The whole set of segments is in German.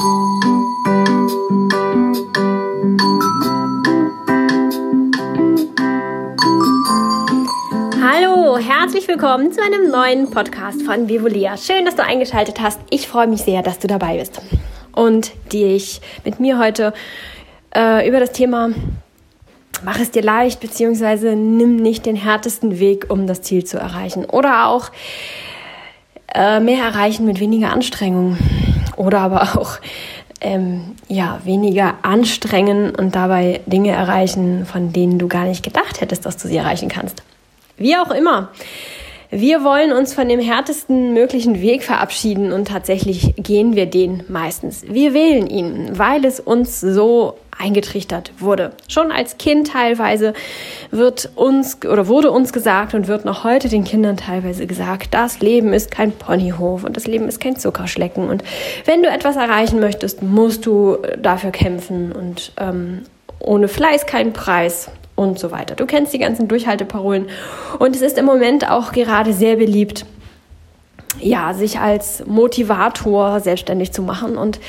Hallo, herzlich willkommen zu einem neuen Podcast von Vivolia. Schön, dass du eingeschaltet hast. Ich freue mich sehr, dass du dabei bist und dich mit mir heute äh, über das Thema mach es dir leicht, beziehungsweise nimm nicht den härtesten Weg, um das Ziel zu erreichen. Oder auch äh, mehr erreichen mit weniger Anstrengung. Oder aber auch ähm, ja, weniger anstrengen und dabei Dinge erreichen, von denen du gar nicht gedacht hättest, dass du sie erreichen kannst. Wie auch immer. Wir wollen uns von dem härtesten möglichen Weg verabschieden und tatsächlich gehen wir den meistens. Wir wählen ihn, weil es uns so eingetrichtert wurde. Schon als Kind teilweise wird uns oder wurde uns gesagt und wird noch heute den Kindern teilweise gesagt, das Leben ist kein Ponyhof und das Leben ist kein Zuckerschlecken und wenn du etwas erreichen möchtest, musst du dafür kämpfen und ähm, ohne Fleiß keinen Preis und so weiter. Du kennst die ganzen Durchhalteparolen und es ist im Moment auch gerade sehr beliebt, ja, sich als Motivator selbstständig zu machen und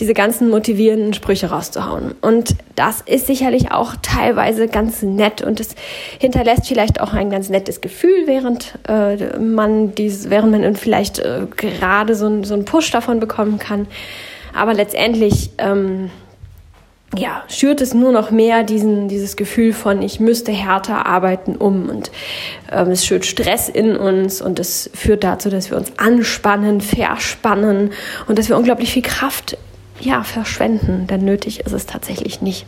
diese ganzen motivierenden Sprüche rauszuhauen. Und das ist sicherlich auch teilweise ganz nett und es hinterlässt vielleicht auch ein ganz nettes Gefühl, während äh, man dies, während man vielleicht äh, gerade so, so einen Push davon bekommen kann. Aber letztendlich ähm, ja, schürt es nur noch mehr diesen, dieses Gefühl von, ich müsste härter arbeiten um. Und ähm, es schürt Stress in uns und es führt dazu, dass wir uns anspannen, verspannen und dass wir unglaublich viel Kraft ja, verschwenden, denn nötig ist es tatsächlich nicht.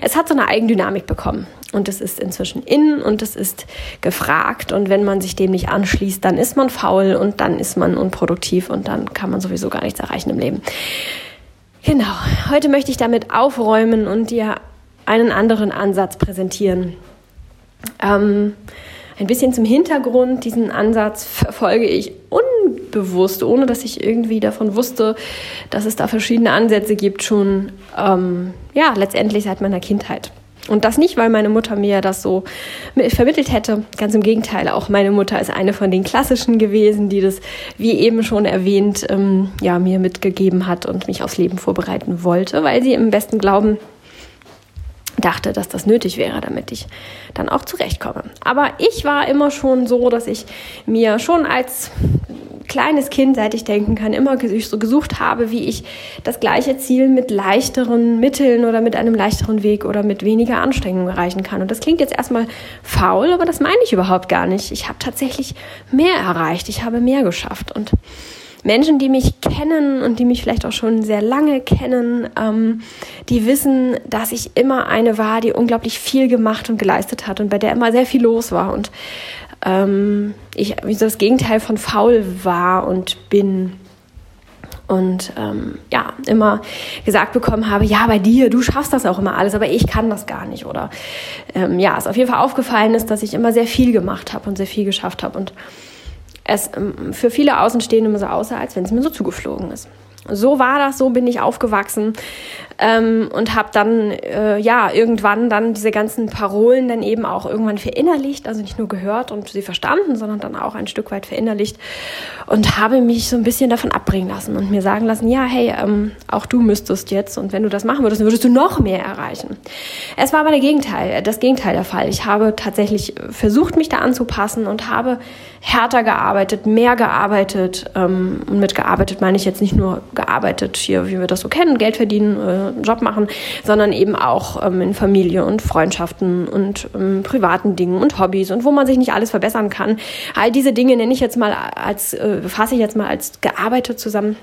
Es hat so eine Eigendynamik bekommen und es ist inzwischen in und es ist gefragt und wenn man sich dem nicht anschließt, dann ist man faul und dann ist man unproduktiv und dann kann man sowieso gar nichts erreichen im Leben. Genau, heute möchte ich damit aufräumen und dir einen anderen Ansatz präsentieren. Ähm, ein bisschen zum Hintergrund, diesen Ansatz verfolge ich unbewusst, ohne dass ich irgendwie davon wusste, dass es da verschiedene Ansätze gibt, schon ähm, ja, letztendlich seit meiner Kindheit. Und das nicht, weil meine Mutter mir das so vermittelt hätte. Ganz im Gegenteil, auch meine Mutter ist eine von den klassischen gewesen, die das, wie eben schon erwähnt, ähm, ja, mir mitgegeben hat und mich aufs Leben vorbereiten wollte, weil sie im besten Glauben dachte, dass das nötig wäre, damit ich dann auch zurechtkomme. Aber ich war immer schon so, dass ich mir schon als kleines Kind, seit ich denken kann, immer so gesucht habe, wie ich das gleiche Ziel mit leichteren Mitteln oder mit einem leichteren Weg oder mit weniger Anstrengung erreichen kann. Und das klingt jetzt erstmal faul, aber das meine ich überhaupt gar nicht. Ich habe tatsächlich mehr erreicht, ich habe mehr geschafft und Menschen, die mich kennen und die mich vielleicht auch schon sehr lange kennen, ähm, die wissen, dass ich immer eine war, die unglaublich viel gemacht und geleistet hat und bei der immer sehr viel los war und ähm, ich so das Gegenteil von faul war und bin und ähm, ja, immer gesagt bekommen habe, ja, bei dir, du schaffst das auch immer alles, aber ich kann das gar nicht. Oder ähm, ja, es auf jeden Fall aufgefallen ist, dass ich immer sehr viel gemacht habe und sehr viel geschafft habe. Und es ähm, für viele Außenstehende immer so aussah, als wenn es mir so zugeflogen ist. So war das, so bin ich aufgewachsen ähm, und habe dann äh, ja irgendwann dann diese ganzen Parolen dann eben auch irgendwann verinnerlicht, also nicht nur gehört und sie verstanden, sondern dann auch ein Stück weit verinnerlicht und habe mich so ein bisschen davon abbringen lassen und mir sagen lassen, ja, hey, ähm, auch du müsstest jetzt und wenn du das machen würdest, dann würdest du noch mehr erreichen. Es war aber der Gegenteil, das Gegenteil der Fall. Ich habe tatsächlich versucht, mich da anzupassen und habe härter gearbeitet, mehr gearbeitet. Ähm, mit gearbeitet meine ich jetzt nicht nur gearbeitet hier, wie wir das so kennen, Geld verdienen, äh, Job machen, sondern eben auch ähm, in Familie und Freundschaften und ähm, privaten Dingen und Hobbys und wo man sich nicht alles verbessern kann. All diese Dinge nenne ich jetzt mal als, äh, fasse ich jetzt mal als gearbeitet zusammen.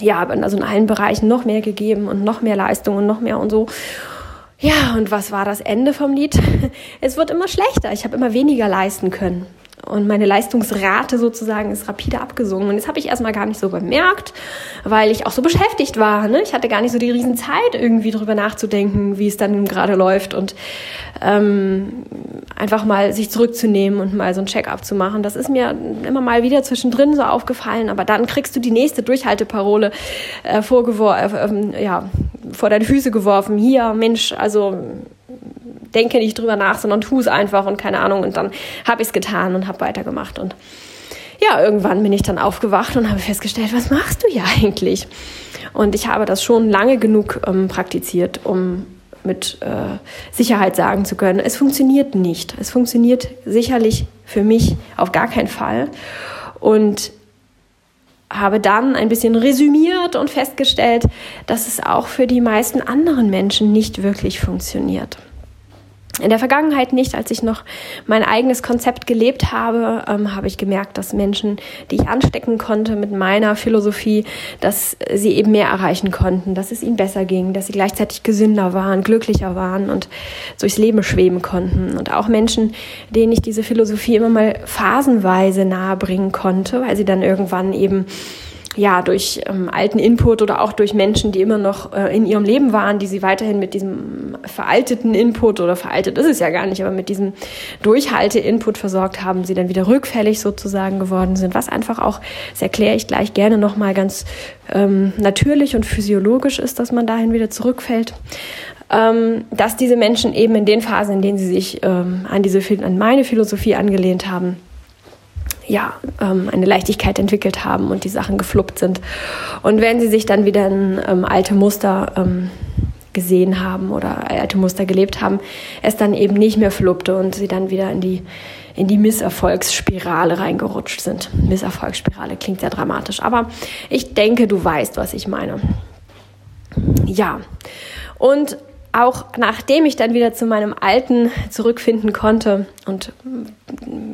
Ja, also in allen Bereichen noch mehr gegeben und noch mehr Leistung und noch mehr und so. Ja, und was war das Ende vom Lied? Es wird immer schlechter. Ich habe immer weniger leisten können und meine Leistungsrate sozusagen ist rapide abgesungen. Und das habe ich erstmal gar nicht so bemerkt, weil ich auch so beschäftigt war. Ne? Ich hatte gar nicht so die Riesenzeit, irgendwie drüber nachzudenken, wie es dann gerade läuft und ähm, einfach mal sich zurückzunehmen und mal so ein Check-up zu machen. Das ist mir immer mal wieder zwischendrin so aufgefallen, aber dann kriegst du die nächste Durchhalteparole äh, äh, ja, vor deine Füße geworfen. Hier, Mensch, also denke nicht drüber nach, sondern tu es einfach und keine Ahnung. Und dann habe ich es getan und habe weitergemacht. Und ja, irgendwann bin ich dann aufgewacht und habe festgestellt, was machst du hier eigentlich? Und ich habe das schon lange genug ähm, praktiziert, um mit äh, Sicherheit sagen zu können, es funktioniert nicht. Es funktioniert sicherlich für mich auf gar keinen Fall. Und habe dann ein bisschen resümiert und festgestellt, dass es auch für die meisten anderen Menschen nicht wirklich funktioniert. In der Vergangenheit nicht, als ich noch mein eigenes Konzept gelebt habe, ähm, habe ich gemerkt, dass Menschen, die ich anstecken konnte mit meiner Philosophie, dass sie eben mehr erreichen konnten, dass es ihnen besser ging, dass sie gleichzeitig gesünder waren, glücklicher waren und durchs Leben schweben konnten. Und auch Menschen, denen ich diese Philosophie immer mal phasenweise nahebringen konnte, weil sie dann irgendwann eben ja, durch ähm, alten Input oder auch durch Menschen, die immer noch äh, in ihrem Leben waren, die sie weiterhin mit diesem veralteten Input oder veraltet ist es ja gar nicht, aber mit diesem Durchhalte-Input versorgt haben, sie dann wieder rückfällig sozusagen geworden sind, was einfach auch, das erkläre ich gleich gerne nochmal ganz ähm, natürlich und physiologisch ist, dass man dahin wieder zurückfällt. Ähm, dass diese Menschen eben in den Phasen, in denen sie sich ähm, an diese an meine Philosophie angelehnt haben, ja, ähm, eine Leichtigkeit entwickelt haben und die Sachen gefluppt sind. Und wenn sie sich dann wieder in ähm, alte Muster ähm, gesehen haben oder alte Muster gelebt haben, es dann eben nicht mehr fluppte und sie dann wieder in die, in die Misserfolgsspirale reingerutscht sind. Misserfolgsspirale klingt sehr dramatisch, aber ich denke, du weißt, was ich meine. Ja, und auch nachdem ich dann wieder zu meinem Alten zurückfinden konnte und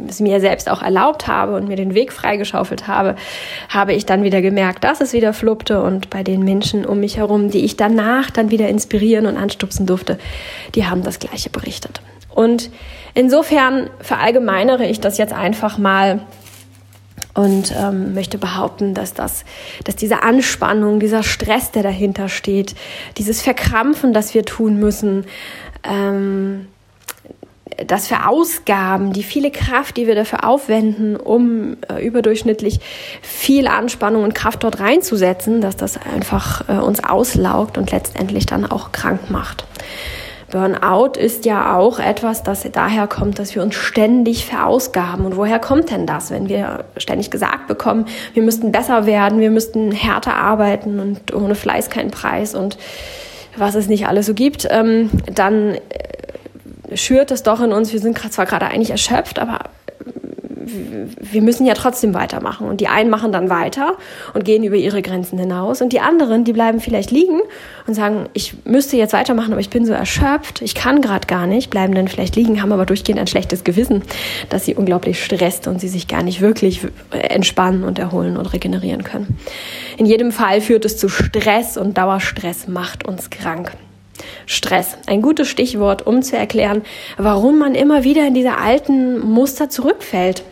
es mir selbst auch erlaubt habe und mir den Weg freigeschaufelt habe, habe ich dann wieder gemerkt, dass es wieder fluppte und bei den Menschen um mich herum, die ich danach dann wieder inspirieren und anstupsen durfte, die haben das Gleiche berichtet. Und insofern verallgemeinere ich das jetzt einfach mal und ähm, möchte behaupten, dass das, dass diese Anspannung, dieser Stress, der dahinter steht, dieses Verkrampfen, das wir tun müssen, ähm, das für Ausgaben, die viele Kraft, die wir dafür aufwenden, um äh, überdurchschnittlich viel Anspannung und Kraft dort reinzusetzen, dass das einfach äh, uns auslaugt und letztendlich dann auch krank macht. Burnout ist ja auch etwas, das daher kommt, dass wir uns ständig verausgaben. Und woher kommt denn das, wenn wir ständig gesagt bekommen, wir müssten besser werden, wir müssten härter arbeiten und ohne Fleiß kein Preis und was es nicht alles so gibt, ähm, dann äh, schürt es doch in uns, wir sind zwar gerade eigentlich erschöpft, aber wir müssen ja trotzdem weitermachen. Und die einen machen dann weiter und gehen über ihre Grenzen hinaus. Und die anderen, die bleiben vielleicht liegen und sagen, ich müsste jetzt weitermachen, aber ich bin so erschöpft, ich kann gerade gar nicht, bleiben dann vielleicht liegen, haben aber durchgehend ein schlechtes Gewissen, dass sie unglaublich stresst und sie sich gar nicht wirklich entspannen und erholen und regenerieren können. In jedem Fall führt es zu Stress und Dauerstress macht uns krank. Stress. Ein gutes Stichwort, um zu erklären, warum man immer wieder in diese alten Muster zurückfällt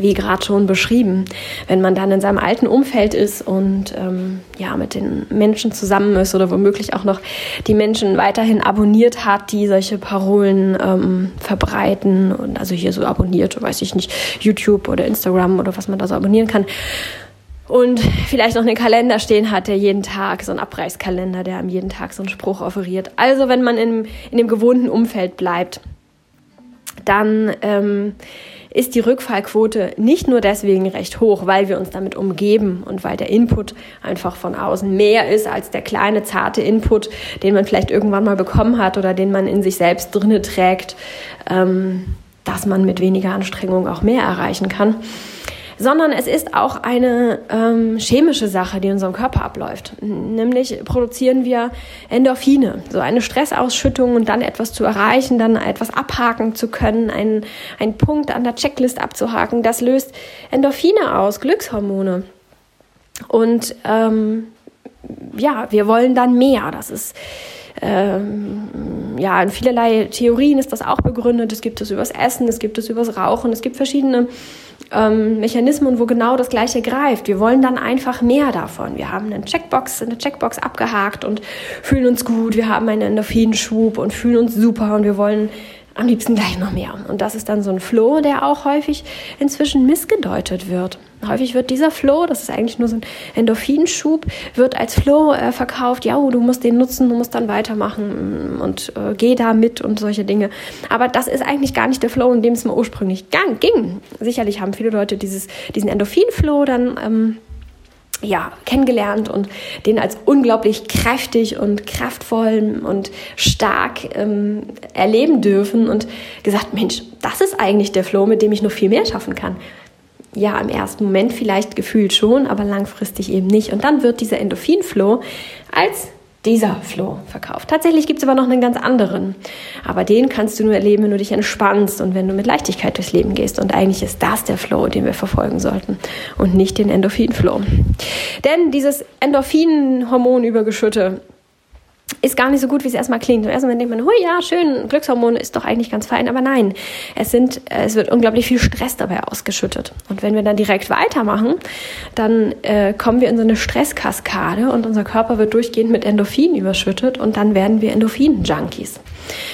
wie gerade schon beschrieben, wenn man dann in seinem alten Umfeld ist und ähm, ja mit den Menschen zusammen ist oder womöglich auch noch die Menschen weiterhin abonniert hat, die solche Parolen ähm, verbreiten und also hier so abonniert, weiß ich nicht, YouTube oder Instagram oder was man da so abonnieren kann und vielleicht noch einen Kalender stehen hat, der jeden Tag, so ein Abreißkalender, der am jeden Tag so einen Spruch offeriert. Also wenn man in, in dem gewohnten Umfeld bleibt, dann ähm, ist die Rückfallquote nicht nur deswegen recht hoch, weil wir uns damit umgeben und weil der Input einfach von außen mehr ist als der kleine, zarte Input, den man vielleicht irgendwann mal bekommen hat oder den man in sich selbst drinne trägt, ähm, dass man mit weniger Anstrengung auch mehr erreichen kann sondern es ist auch eine ähm, chemische Sache, die in unserem Körper abläuft. Nämlich produzieren wir Endorphine, so eine Stressausschüttung und dann etwas zu erreichen, dann etwas abhaken zu können, einen, einen Punkt an der Checklist abzuhaken, das löst Endorphine aus, Glückshormone. Und ähm, ja, wir wollen dann mehr. Das ist ähm, ja, in vielerlei Theorien ist das auch begründet. Es gibt es übers Essen, es gibt es übers Rauchen, es gibt verschiedene ähm, Mechanismen, wo genau das Gleiche greift. Wir wollen dann einfach mehr davon. Wir haben eine Checkbox, eine Checkbox abgehakt und fühlen uns gut. Wir haben einen Endorphinschub und fühlen uns super und wir wollen am liebsten gleich noch mehr. Und das ist dann so ein Flow, der auch häufig inzwischen missgedeutet wird. Häufig wird dieser Flow, das ist eigentlich nur so ein Endorphinschub, wird als Flow äh, verkauft. Ja, du musst den nutzen, du musst dann weitermachen und äh, geh da mit und solche Dinge. Aber das ist eigentlich gar nicht der Flow, in dem es mir ursprünglich ging. Sicherlich haben viele Leute dieses, diesen Endorphin-Flow dann ähm, ja, kennengelernt und den als unglaublich kräftig und kraftvoll und stark ähm, erleben dürfen und gesagt, Mensch, das ist eigentlich der Flow, mit dem ich noch viel mehr schaffen kann. Ja, im ersten Moment vielleicht gefühlt schon, aber langfristig eben nicht. Und dann wird dieser Endorphin-Flow als dieser Flow verkauft. Tatsächlich gibt es aber noch einen ganz anderen. Aber den kannst du nur erleben, wenn du dich entspannst und wenn du mit Leichtigkeit durchs Leben gehst. Und eigentlich ist das der Flow, den wir verfolgen sollten und nicht den Endorphin-Flow. Denn dieses Endorphin-Hormonübergeschütte ist gar nicht so gut, wie es erstmal klingt. Im ersten denkt man, hui, ja, schön, Glückshormone ist doch eigentlich ganz fein, aber nein, es sind, es wird unglaublich viel Stress dabei ausgeschüttet. Und wenn wir dann direkt weitermachen, dann äh, kommen wir in so eine Stresskaskade und unser Körper wird durchgehend mit Endorphin überschüttet und dann werden wir Endorphin-Junkies.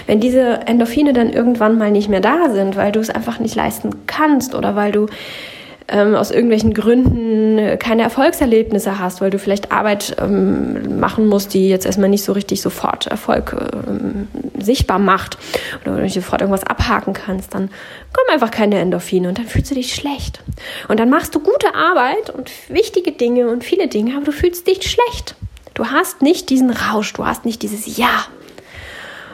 Wenn diese Endorphine dann irgendwann mal nicht mehr da sind, weil du es einfach nicht leisten kannst oder weil du ähm, aus irgendwelchen Gründen keine Erfolgserlebnisse hast, weil du vielleicht Arbeit ähm, machen musst, die jetzt erstmal nicht so richtig sofort Erfolg ähm, sichtbar macht oder du nicht sofort irgendwas abhaken kannst, dann kommen einfach keine Endorphine und dann fühlst du dich schlecht. Und dann machst du gute Arbeit und wichtige Dinge und viele Dinge, aber du fühlst dich schlecht. Du hast nicht diesen Rausch, du hast nicht dieses Ja,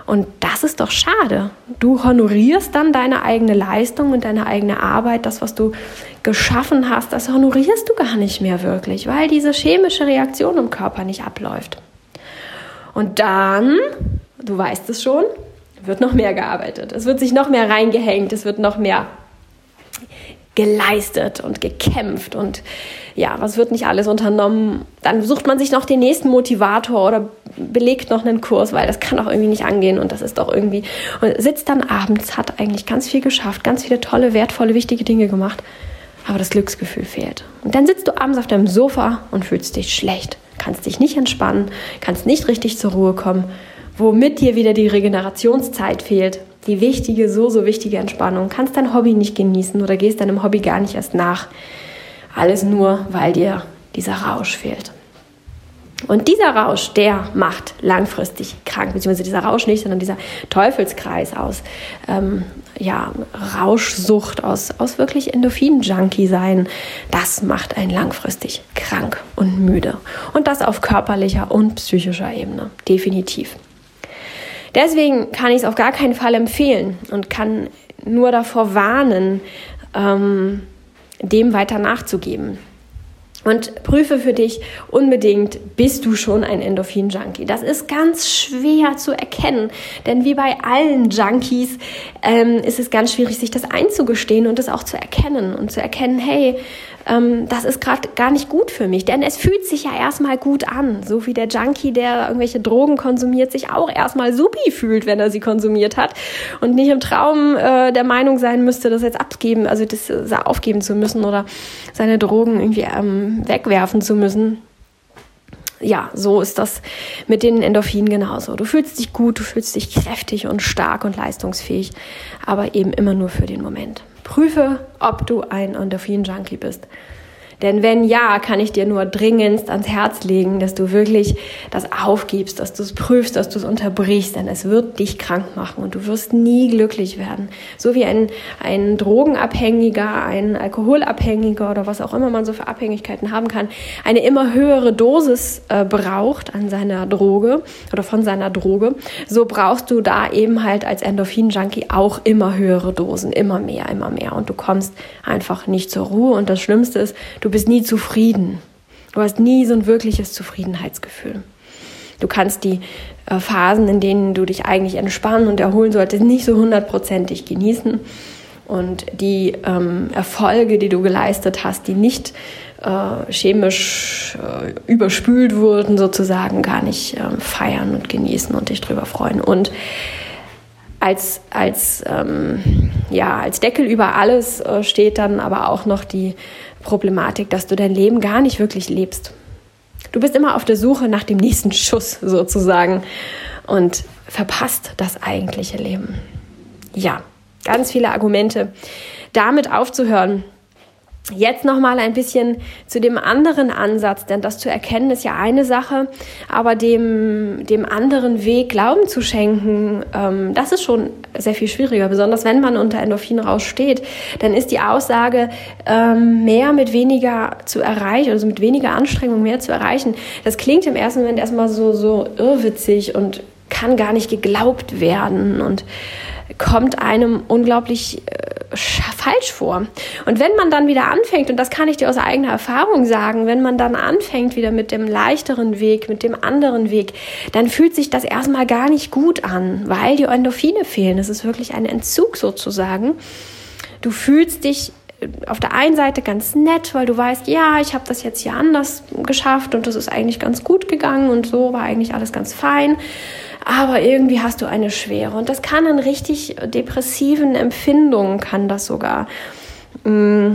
und das ist doch schade. Du honorierst dann deine eigene Leistung und deine eigene Arbeit, das, was du geschaffen hast, das honorierst du gar nicht mehr wirklich, weil diese chemische Reaktion im Körper nicht abläuft. Und dann, du weißt es schon, wird noch mehr gearbeitet. Es wird sich noch mehr reingehängt, es wird noch mehr geleistet und gekämpft und ja, was wird nicht alles unternommen? Dann sucht man sich noch den nächsten Motivator oder belegt noch einen Kurs, weil das kann auch irgendwie nicht angehen und das ist doch irgendwie und sitzt dann abends, hat eigentlich ganz viel geschafft, ganz viele tolle, wertvolle, wichtige Dinge gemacht, aber das Glücksgefühl fehlt. Und dann sitzt du abends auf deinem Sofa und fühlst dich schlecht, kannst dich nicht entspannen, kannst nicht richtig zur Ruhe kommen, womit dir wieder die Regenerationszeit fehlt die wichtige, so, so wichtige Entspannung, kannst dein Hobby nicht genießen oder gehst deinem Hobby gar nicht erst nach. Alles nur, weil dir dieser Rausch fehlt. Und dieser Rausch, der macht langfristig krank, beziehungsweise dieser Rausch nicht, sondern dieser Teufelskreis aus ähm, ja, Rauschsucht, aus, aus wirklich Endorphin-Junkie sein, das macht einen langfristig krank und müde. Und das auf körperlicher und psychischer Ebene, definitiv. Deswegen kann ich es auf gar keinen Fall empfehlen und kann nur davor warnen, ähm, dem weiter nachzugeben. Und prüfe für dich unbedingt, bist du schon ein Endorphin-Junkie? Das ist ganz schwer zu erkennen, denn wie bei allen Junkies ähm, ist es ganz schwierig, sich das einzugestehen und es auch zu erkennen und zu erkennen, hey, ähm, das ist gerade gar nicht gut für mich. Denn es fühlt sich ja erstmal gut an. So wie der Junkie, der irgendwelche Drogen konsumiert, sich auch erstmal supi fühlt, wenn er sie konsumiert hat. Und nicht im Traum äh, der Meinung sein müsste, das jetzt abgeben, also das äh, aufgeben zu müssen oder seine Drogen irgendwie ähm, wegwerfen zu müssen ja, so ist das mit den Endorphinen genauso. Du fühlst dich gut, du fühlst dich kräftig und stark und leistungsfähig, aber eben immer nur für den Moment. Prüfe, ob du ein Endorphin-Junkie bist. Denn wenn ja, kann ich dir nur dringendst ans Herz legen, dass du wirklich das aufgibst, dass du es prüfst, dass du es unterbrichst, denn es wird dich krank machen und du wirst nie glücklich werden. So wie ein, ein Drogenabhängiger, ein Alkoholabhängiger oder was auch immer man so für Abhängigkeiten haben kann, eine immer höhere Dosis äh, braucht an seiner Droge oder von seiner Droge, so brauchst du da eben halt als Endorphin-Junkie auch immer höhere Dosen, immer mehr, immer mehr. Und du kommst einfach nicht zur Ruhe. Und das Schlimmste ist, Du bist nie zufrieden. Du hast nie so ein wirkliches Zufriedenheitsgefühl. Du kannst die äh, Phasen, in denen du dich eigentlich entspannen und erholen solltest, nicht so hundertprozentig genießen. Und die ähm, Erfolge, die du geleistet hast, die nicht äh, chemisch äh, überspült wurden, sozusagen gar nicht äh, feiern und genießen und dich drüber freuen. Und als, als, ähm, ja, als Deckel über alles äh, steht dann aber auch noch die Problematik, dass du dein Leben gar nicht wirklich lebst. Du bist immer auf der Suche nach dem nächsten Schuss sozusagen und verpasst das eigentliche Leben. Ja, ganz viele Argumente, damit aufzuhören, Jetzt noch mal ein bisschen zu dem anderen Ansatz, denn das zu erkennen ist ja eine Sache, aber dem, dem anderen Weg Glauben zu schenken, ähm, das ist schon sehr viel schwieriger, besonders wenn man unter Endorphinrausch steht. Dann ist die Aussage, ähm, mehr mit weniger zu erreichen, also mit weniger Anstrengung mehr zu erreichen. Das klingt im ersten Moment erstmal so, so irrwitzig und kann gar nicht geglaubt werden und kommt einem unglaublich äh, falsch vor. Und wenn man dann wieder anfängt, und das kann ich dir aus eigener Erfahrung sagen, wenn man dann anfängt wieder mit dem leichteren Weg, mit dem anderen Weg, dann fühlt sich das erstmal gar nicht gut an, weil die Endorphine fehlen. Es ist wirklich ein Entzug sozusagen. Du fühlst dich äh, auf der einen Seite ganz nett, weil du weißt, ja, ich habe das jetzt hier anders geschafft und das ist eigentlich ganz gut gegangen und so war eigentlich alles ganz fein aber irgendwie hast du eine Schwere. Und das kann in richtig depressiven Empfindungen, kann das sogar mm,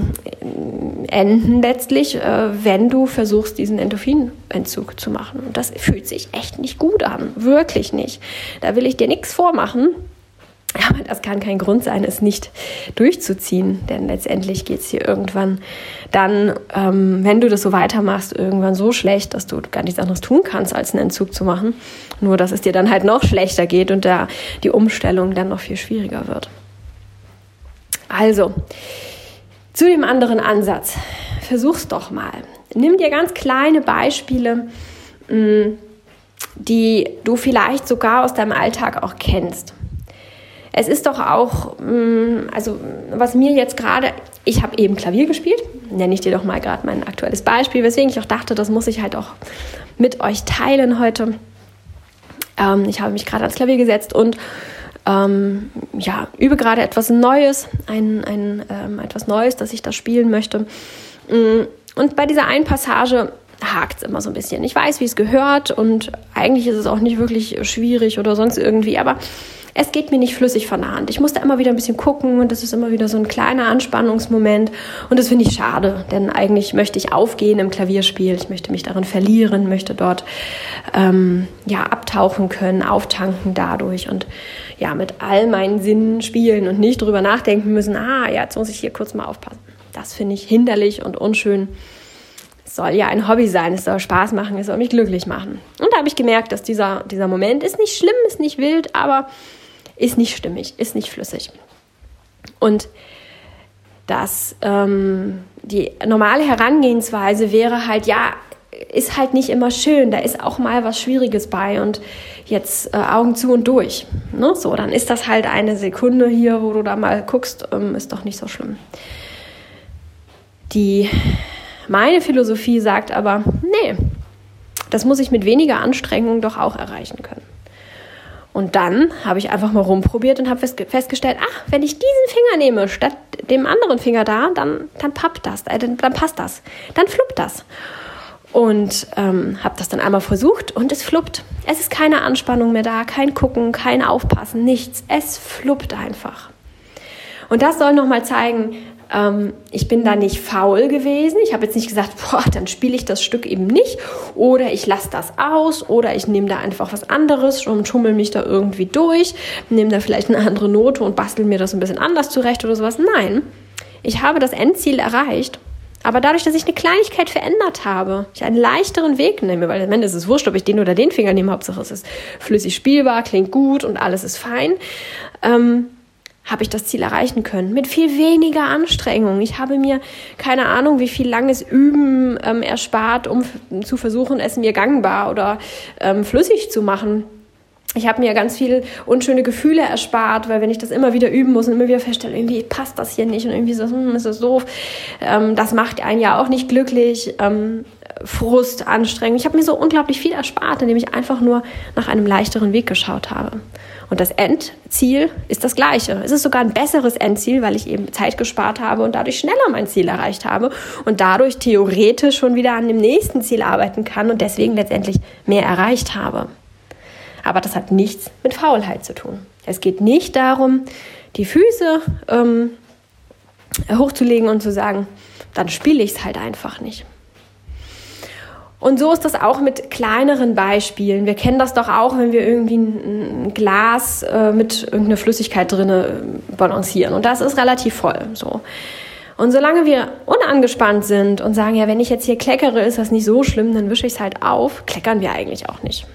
enden letztlich, äh, wenn du versuchst, diesen Endorphinentzug zu machen. Und das fühlt sich echt nicht gut an, wirklich nicht. Da will ich dir nichts vormachen. Aber das kann kein Grund sein, es nicht durchzuziehen, denn letztendlich geht es hier irgendwann dann, ähm, wenn du das so weitermachst, irgendwann so schlecht, dass du gar nichts anderes tun kannst, als einen Entzug zu machen. Nur, dass es dir dann halt noch schlechter geht und da die Umstellung dann noch viel schwieriger wird. Also, zu dem anderen Ansatz. Versuch's doch mal. Nimm dir ganz kleine Beispiele, mm, die du vielleicht sogar aus deinem Alltag auch kennst es ist doch auch, mm, also was mir jetzt gerade, ich habe eben Klavier gespielt, nenne ich dir doch mal gerade mein aktuelles Beispiel, weswegen ich auch dachte, das muss ich halt auch mit euch teilen heute. Ähm, ich habe mich gerade ans Klavier gesetzt und ähm, ja, übe gerade etwas Neues, ein, ein, ähm, etwas Neues, das ich da spielen möchte. Mm, und bei dieser einen Passage hakt es immer so ein bisschen. Ich weiß, wie es gehört und eigentlich ist es auch nicht wirklich schwierig oder sonst irgendwie, aber es geht mir nicht flüssig von der Hand. Ich muss da immer wieder ein bisschen gucken und das ist immer wieder so ein kleiner Anspannungsmoment und das finde ich schade, denn eigentlich möchte ich aufgehen im Klavierspiel, ich möchte mich darin verlieren, möchte dort ähm, ja abtauchen können, auftanken dadurch und ja mit all meinen Sinnen spielen und nicht drüber nachdenken müssen. Ah, ja, jetzt muss ich hier kurz mal aufpassen. Das finde ich hinderlich und unschön es soll ja ein Hobby sein, es soll Spaß machen, es soll mich glücklich machen. Und da habe ich gemerkt, dass dieser, dieser Moment ist nicht schlimm, ist nicht wild, aber ist nicht stimmig, ist nicht flüssig. Und dass ähm, die normale Herangehensweise wäre halt, ja, ist halt nicht immer schön, da ist auch mal was Schwieriges bei und jetzt äh, Augen zu und durch. Ne? So, dann ist das halt eine Sekunde hier, wo du da mal guckst, ähm, ist doch nicht so schlimm. Die, meine Philosophie sagt aber, nee, das muss ich mit weniger Anstrengung doch auch erreichen können. Und dann habe ich einfach mal rumprobiert und habe festgestellt, ach, wenn ich diesen Finger nehme statt dem anderen Finger da, dann, dann pappt das, äh, dann, dann passt das, dann fluppt das. Und ähm, habe das dann einmal versucht und es fluppt. Es ist keine Anspannung mehr da, kein Gucken, kein Aufpassen, nichts. Es fluppt einfach. Und das soll nochmal zeigen, ähm, ich bin da nicht faul gewesen. Ich habe jetzt nicht gesagt, boah, dann spiele ich das Stück eben nicht oder ich lasse das aus oder ich nehme da einfach was anderes und schummel mich da irgendwie durch, nehme da vielleicht eine andere Note und bastel mir das ein bisschen anders zurecht oder sowas. Nein, ich habe das Endziel erreicht aber dadurch, dass ich eine Kleinigkeit verändert habe, ich einen leichteren Weg nehme, weil am Ende ist es wurscht, ob ich den oder den Finger nehme, Hauptsache es ist flüssig spielbar, klingt gut und alles ist fein, ähm, habe ich das Ziel erreichen können. Mit viel weniger Anstrengung. Ich habe mir keine Ahnung, wie viel langes Üben ähm, erspart, um zu versuchen, es mir gangbar oder ähm, flüssig zu machen. Ich habe mir ganz viele unschöne Gefühle erspart, weil wenn ich das immer wieder üben muss und immer wieder feststelle, irgendwie passt das hier nicht und irgendwie so, hm, ist das doof, ähm, das macht einen ja auch nicht glücklich, ähm, Frust, Anstrengung. Ich habe mir so unglaublich viel erspart, indem ich einfach nur nach einem leichteren Weg geschaut habe. Und das Endziel ist das gleiche. Es ist sogar ein besseres Endziel, weil ich eben Zeit gespart habe und dadurch schneller mein Ziel erreicht habe und dadurch theoretisch schon wieder an dem nächsten Ziel arbeiten kann und deswegen letztendlich mehr erreicht habe. Aber das hat nichts mit Faulheit zu tun. Es geht nicht darum, die Füße ähm, hochzulegen und zu sagen, dann spiele ich es halt einfach nicht. Und so ist das auch mit kleineren Beispielen. Wir kennen das doch auch, wenn wir irgendwie ein Glas äh, mit irgendeiner Flüssigkeit drinne äh, balancieren. Und das ist relativ voll. So. Und solange wir unangespannt sind und sagen, ja, wenn ich jetzt hier kleckere, ist das nicht so schlimm, dann wische ich es halt auf, kleckern wir eigentlich auch nicht.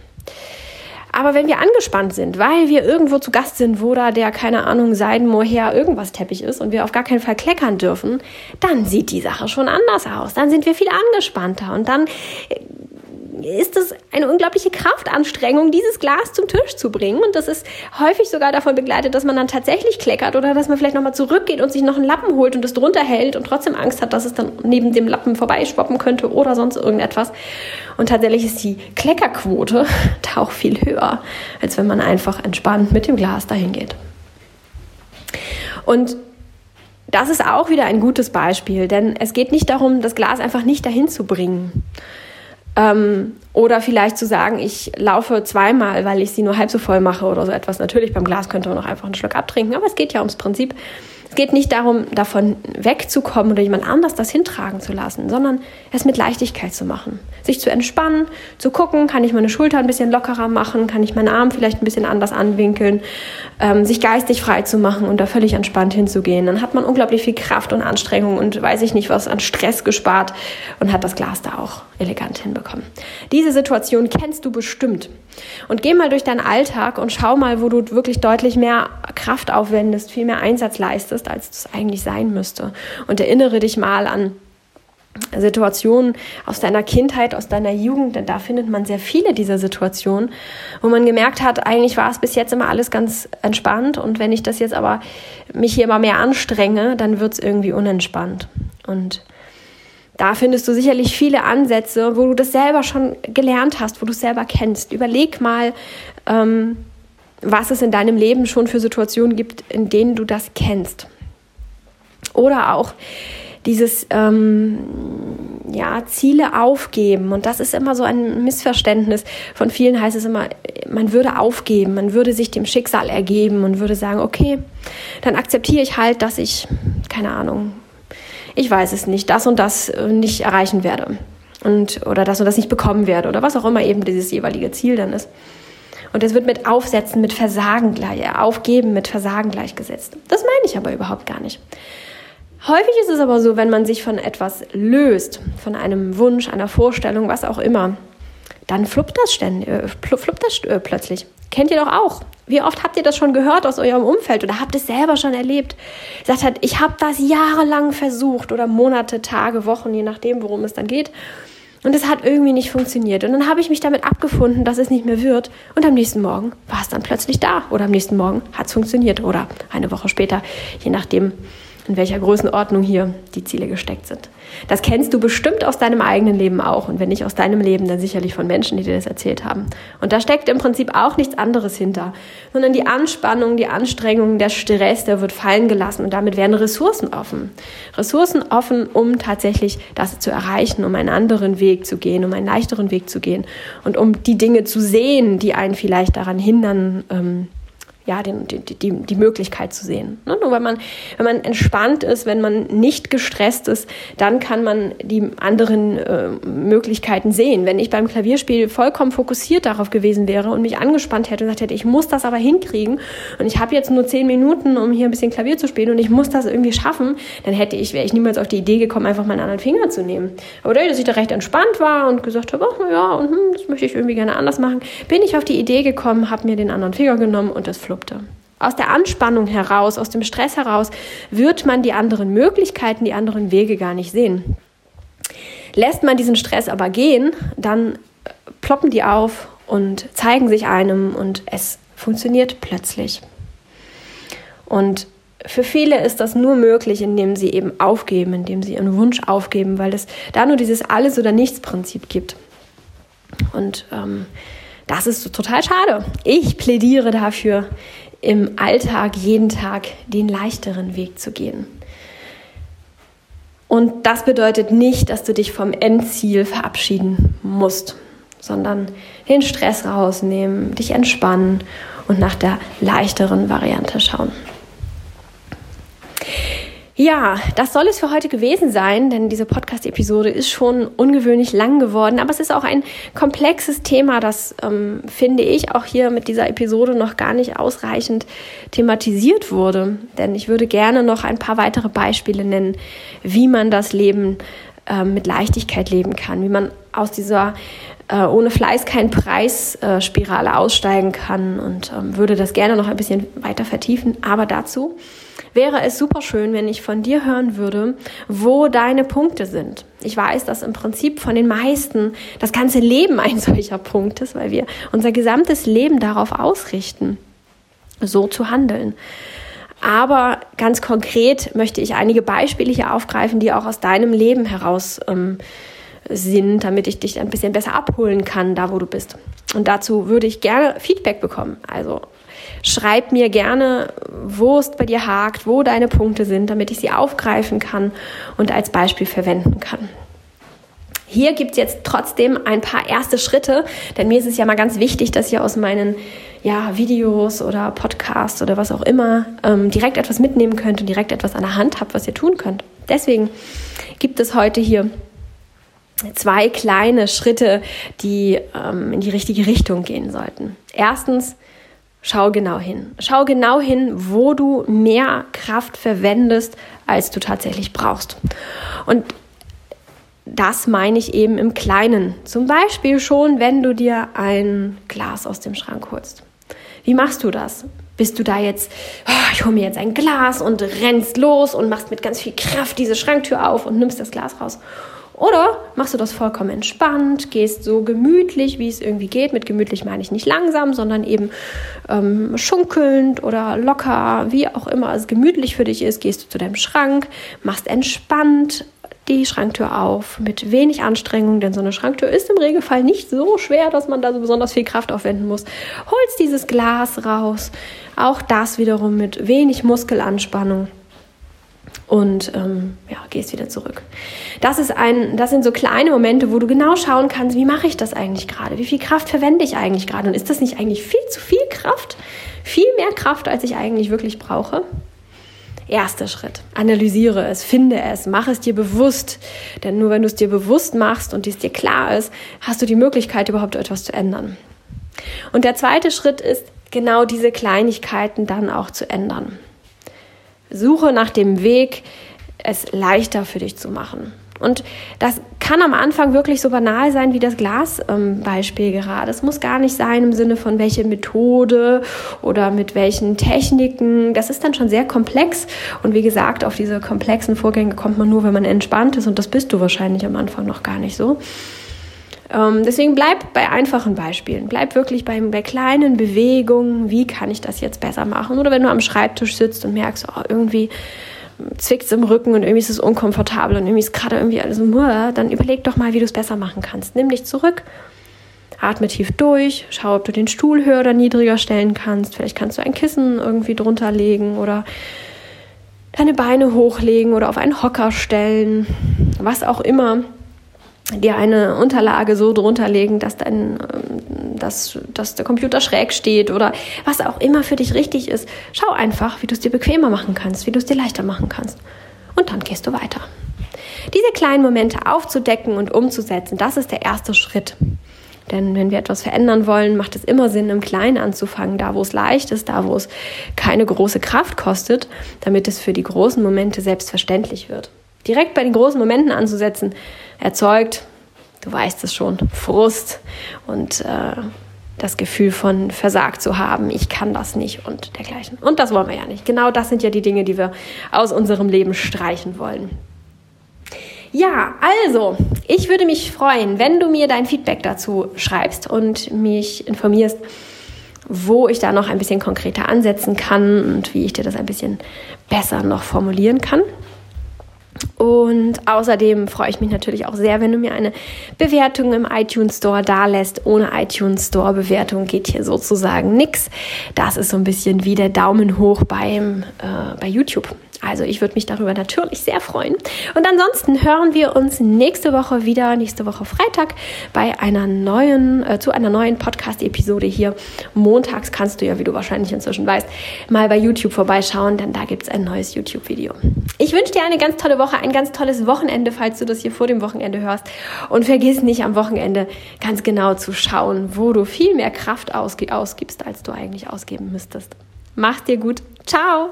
Aber wenn wir angespannt sind, weil wir irgendwo zu Gast sind, wo da der, keine Ahnung, Seidenmoher irgendwas Teppich ist und wir auf gar keinen Fall kleckern dürfen, dann sieht die Sache schon anders aus. Dann sind wir viel angespannter und dann ist es eine unglaubliche Kraftanstrengung, dieses Glas zum Tisch zu bringen. Und das ist häufig sogar davon begleitet, dass man dann tatsächlich kleckert oder dass man vielleicht nochmal zurückgeht und sich noch einen Lappen holt und es drunter hält und trotzdem Angst hat, dass es dann neben dem Lappen vorbeischwappen könnte oder sonst irgendetwas. Und tatsächlich ist die Kleckerquote da auch viel höher, als wenn man einfach entspannt mit dem Glas dahin geht. Und das ist auch wieder ein gutes Beispiel, denn es geht nicht darum, das Glas einfach nicht dahin zu bringen, ähm, oder vielleicht zu sagen, ich laufe zweimal, weil ich sie nur halb so voll mache oder so etwas. Natürlich, beim Glas könnte man auch einfach einen Schluck abtrinken, aber es geht ja ums Prinzip. Es geht nicht darum, davon wegzukommen oder jemand anders das hintragen zu lassen, sondern es mit Leichtigkeit zu machen. Sich zu entspannen, zu gucken, kann ich meine Schulter ein bisschen lockerer machen, kann ich meinen Arm vielleicht ein bisschen anders anwinkeln, ähm, sich geistig frei zu machen und da völlig entspannt hinzugehen. Dann hat man unglaublich viel Kraft und Anstrengung und weiß ich nicht was an Stress gespart und hat das Glas da auch elegant hinbekommen. Diese Situation kennst du bestimmt. Und geh mal durch deinen Alltag und schau mal, wo du wirklich deutlich mehr Kraft aufwendest, viel mehr Einsatz leistest, als es eigentlich sein müsste. Und erinnere dich mal an Situationen aus deiner Kindheit, aus deiner Jugend, denn da findet man sehr viele dieser Situationen, wo man gemerkt hat, eigentlich war es bis jetzt immer alles ganz entspannt und wenn ich das jetzt aber mich hier immer mehr anstrenge, dann wird es irgendwie unentspannt. Und da findest du sicherlich viele Ansätze, wo du das selber schon gelernt hast, wo du es selber kennst. Überleg mal, ähm, was es in deinem Leben schon für Situationen gibt, in denen du das kennst. Oder auch dieses ähm, ja, Ziele aufgeben. Und das ist immer so ein Missverständnis. Von vielen heißt es immer, man würde aufgeben, man würde sich dem Schicksal ergeben und würde sagen, okay, dann akzeptiere ich halt, dass ich, keine Ahnung, ich weiß es nicht, das und das äh, nicht erreichen werde. Und, oder das und das nicht bekommen werde oder was auch immer eben dieses jeweilige Ziel dann ist. Und es wird mit Aufsetzen, mit Versagen gleich, äh, Aufgeben mit Versagen gleichgesetzt. Das meine ich aber überhaupt gar nicht. Häufig ist es aber so, wenn man sich von etwas löst, von einem Wunsch, einer Vorstellung, was auch immer, dann fluppt das, ständig, äh, fluppt das äh, plötzlich. Kennt ihr doch auch. Wie oft habt ihr das schon gehört aus eurem Umfeld oder habt es selber schon erlebt? Sagt hat, ich habe das jahrelang versucht oder Monate, Tage, Wochen, je nachdem, worum es dann geht. Und es hat irgendwie nicht funktioniert. Und dann habe ich mich damit abgefunden, dass es nicht mehr wird. Und am nächsten Morgen war es dann plötzlich da. Oder am nächsten Morgen hat es funktioniert. Oder eine Woche später, je nachdem, in welcher Größenordnung hier die Ziele gesteckt sind. Das kennst du bestimmt aus deinem eigenen Leben auch und wenn nicht aus deinem Leben, dann sicherlich von Menschen, die dir das erzählt haben. Und da steckt im Prinzip auch nichts anderes hinter, sondern die Anspannung, die Anstrengung, der Stress, der wird fallen gelassen und damit werden Ressourcen offen. Ressourcen offen, um tatsächlich das zu erreichen, um einen anderen Weg zu gehen, um einen leichteren Weg zu gehen und um die Dinge zu sehen, die einen vielleicht daran hindern, ähm, ja, den, die, die, die Möglichkeit zu sehen. Ne? Nur wenn man, wenn man entspannt ist, wenn man nicht gestresst ist, dann kann man die anderen äh, Möglichkeiten sehen. Wenn ich beim Klavierspiel vollkommen fokussiert darauf gewesen wäre und mich angespannt hätte und gesagt hätte, ich muss das aber hinkriegen und ich habe jetzt nur zehn Minuten, um hier ein bisschen Klavier zu spielen und ich muss das irgendwie schaffen, dann hätte ich, wäre ich niemals auf die Idee gekommen, einfach meinen anderen Finger zu nehmen. Aber dadurch, dass ich da recht entspannt war und gesagt habe, ach ja, und, hm, das möchte ich irgendwie gerne anders machen, bin ich auf die Idee gekommen, habe mir den anderen Finger genommen und das flog Produkte. Aus der Anspannung heraus, aus dem Stress heraus, wird man die anderen Möglichkeiten, die anderen Wege gar nicht sehen. Lässt man diesen Stress aber gehen, dann ploppen die auf und zeigen sich einem und es funktioniert plötzlich. Und für viele ist das nur möglich, indem sie eben aufgeben, indem sie ihren Wunsch aufgeben, weil es da nur dieses Alles- oder Nichts-Prinzip gibt. Und ähm, das ist total schade. Ich plädiere dafür, im Alltag jeden Tag den leichteren Weg zu gehen. Und das bedeutet nicht, dass du dich vom Endziel verabschieden musst, sondern den Stress rausnehmen, dich entspannen und nach der leichteren Variante schauen. Ja, das soll es für heute gewesen sein, denn diese Podcast-Episode ist schon ungewöhnlich lang geworden, aber es ist auch ein komplexes Thema, das ähm, finde ich auch hier mit dieser Episode noch gar nicht ausreichend thematisiert wurde. Denn ich würde gerne noch ein paar weitere Beispiele nennen, wie man das Leben äh, mit Leichtigkeit leben kann, wie man aus dieser äh, ohne Fleiß kein Preis-Spirale äh, aussteigen kann und ähm, würde das gerne noch ein bisschen weiter vertiefen. Aber dazu wäre es super schön, wenn ich von dir hören würde, wo deine Punkte sind. Ich weiß, dass im Prinzip von den meisten das ganze Leben ein solcher Punkt ist, weil wir unser gesamtes Leben darauf ausrichten, so zu handeln. Aber ganz konkret möchte ich einige Beispiele hier aufgreifen, die auch aus deinem Leben heraus ähm, sind, damit ich dich ein bisschen besser abholen kann, da wo du bist. Und dazu würde ich gerne Feedback bekommen. Also Schreib mir gerne, wo es bei dir hakt, wo deine Punkte sind, damit ich sie aufgreifen kann und als Beispiel verwenden kann. Hier gibt es jetzt trotzdem ein paar erste Schritte, denn mir ist es ja mal ganz wichtig, dass ihr aus meinen ja, Videos oder Podcasts oder was auch immer ähm, direkt etwas mitnehmen könnt und direkt etwas an der Hand habt, was ihr tun könnt. Deswegen gibt es heute hier zwei kleine Schritte, die ähm, in die richtige Richtung gehen sollten. Erstens, Schau genau hin. Schau genau hin, wo du mehr Kraft verwendest, als du tatsächlich brauchst. Und das meine ich eben im Kleinen. Zum Beispiel schon, wenn du dir ein Glas aus dem Schrank holst. Wie machst du das? Bist du da jetzt, oh, ich hole mir jetzt ein Glas und rennst los und machst mit ganz viel Kraft diese Schranktür auf und nimmst das Glas raus? Oder machst du das vollkommen entspannt, gehst so gemütlich, wie es irgendwie geht. Mit gemütlich meine ich nicht langsam, sondern eben ähm, schunkelnd oder locker, wie auch immer es gemütlich für dich ist. Gehst du zu deinem Schrank, machst entspannt die Schranktür auf mit wenig Anstrengung, denn so eine Schranktür ist im Regelfall nicht so schwer, dass man da so besonders viel Kraft aufwenden muss. Holst dieses Glas raus, auch das wiederum mit wenig Muskelanspannung und ähm, ja, gehst wieder zurück. Das, ist ein, das sind so kleine Momente, wo du genau schauen kannst, wie mache ich das eigentlich gerade? Wie viel Kraft verwende ich eigentlich gerade? Und ist das nicht eigentlich viel zu viel Kraft? Viel mehr Kraft, als ich eigentlich wirklich brauche? Erster Schritt. Analysiere es, finde es, mach es dir bewusst. Denn nur wenn du es dir bewusst machst und es dir klar ist, hast du die Möglichkeit, überhaupt etwas zu ändern. Und der zweite Schritt ist, genau diese Kleinigkeiten dann auch zu ändern. Suche nach dem Weg, es leichter für dich zu machen. Und das kann am Anfang wirklich so banal sein wie das Glasbeispiel ähm, gerade. Es muss gar nicht sein im Sinne von welche Methode oder mit welchen Techniken. Das ist dann schon sehr komplex. Und wie gesagt, auf diese komplexen Vorgänge kommt man nur, wenn man entspannt ist. Und das bist du wahrscheinlich am Anfang noch gar nicht so. Ähm, deswegen bleib bei einfachen Beispielen. Bleib wirklich bei, bei kleinen Bewegungen. Wie kann ich das jetzt besser machen? Oder wenn du am Schreibtisch sitzt und merkst, oh, irgendwie zwickt es im Rücken und irgendwie ist es unkomfortabel und irgendwie ist gerade irgendwie alles nur, dann überleg doch mal, wie du es besser machen kannst. Nimm dich zurück, atme tief durch, schau, ob du den Stuhl höher oder niedriger stellen kannst. Vielleicht kannst du ein Kissen irgendwie drunter legen oder deine Beine hochlegen oder auf einen Hocker stellen, was auch immer dir eine Unterlage so drunter legen, dass, dein, ähm, dass, dass der Computer schräg steht oder was auch immer für dich richtig ist. Schau einfach, wie du es dir bequemer machen kannst, wie du es dir leichter machen kannst. Und dann gehst du weiter. Diese kleinen Momente aufzudecken und umzusetzen, das ist der erste Schritt. Denn wenn wir etwas verändern wollen, macht es immer Sinn, im Kleinen anzufangen, da wo es leicht ist, da wo es keine große Kraft kostet, damit es für die großen Momente selbstverständlich wird direkt bei den großen Momenten anzusetzen, erzeugt, du weißt es schon, Frust und äh, das Gefühl von versagt zu haben, ich kann das nicht und dergleichen. Und das wollen wir ja nicht. Genau das sind ja die Dinge, die wir aus unserem Leben streichen wollen. Ja, also, ich würde mich freuen, wenn du mir dein Feedback dazu schreibst und mich informierst, wo ich da noch ein bisschen konkreter ansetzen kann und wie ich dir das ein bisschen besser noch formulieren kann. Und außerdem freue ich mich natürlich auch sehr, wenn du mir eine Bewertung im iTunes Store da lässt. Ohne iTunes Store Bewertung geht hier sozusagen nichts. Das ist so ein bisschen wie der Daumen hoch beim, äh, bei YouTube. Also ich würde mich darüber natürlich sehr freuen. Und ansonsten hören wir uns nächste Woche wieder, nächste Woche Freitag, bei einer neuen, äh, zu einer neuen Podcast-Episode hier. Montags kannst du ja, wie du wahrscheinlich inzwischen weißt, mal bei YouTube vorbeischauen, denn da gibt es ein neues YouTube-Video. Ich wünsche dir eine ganz tolle Woche, ein ganz tolles Wochenende, falls du das hier vor dem Wochenende hörst. Und vergiss nicht am Wochenende ganz genau zu schauen, wo du viel mehr Kraft ausgibst, als du eigentlich ausgeben müsstest. Mach's dir gut. Ciao!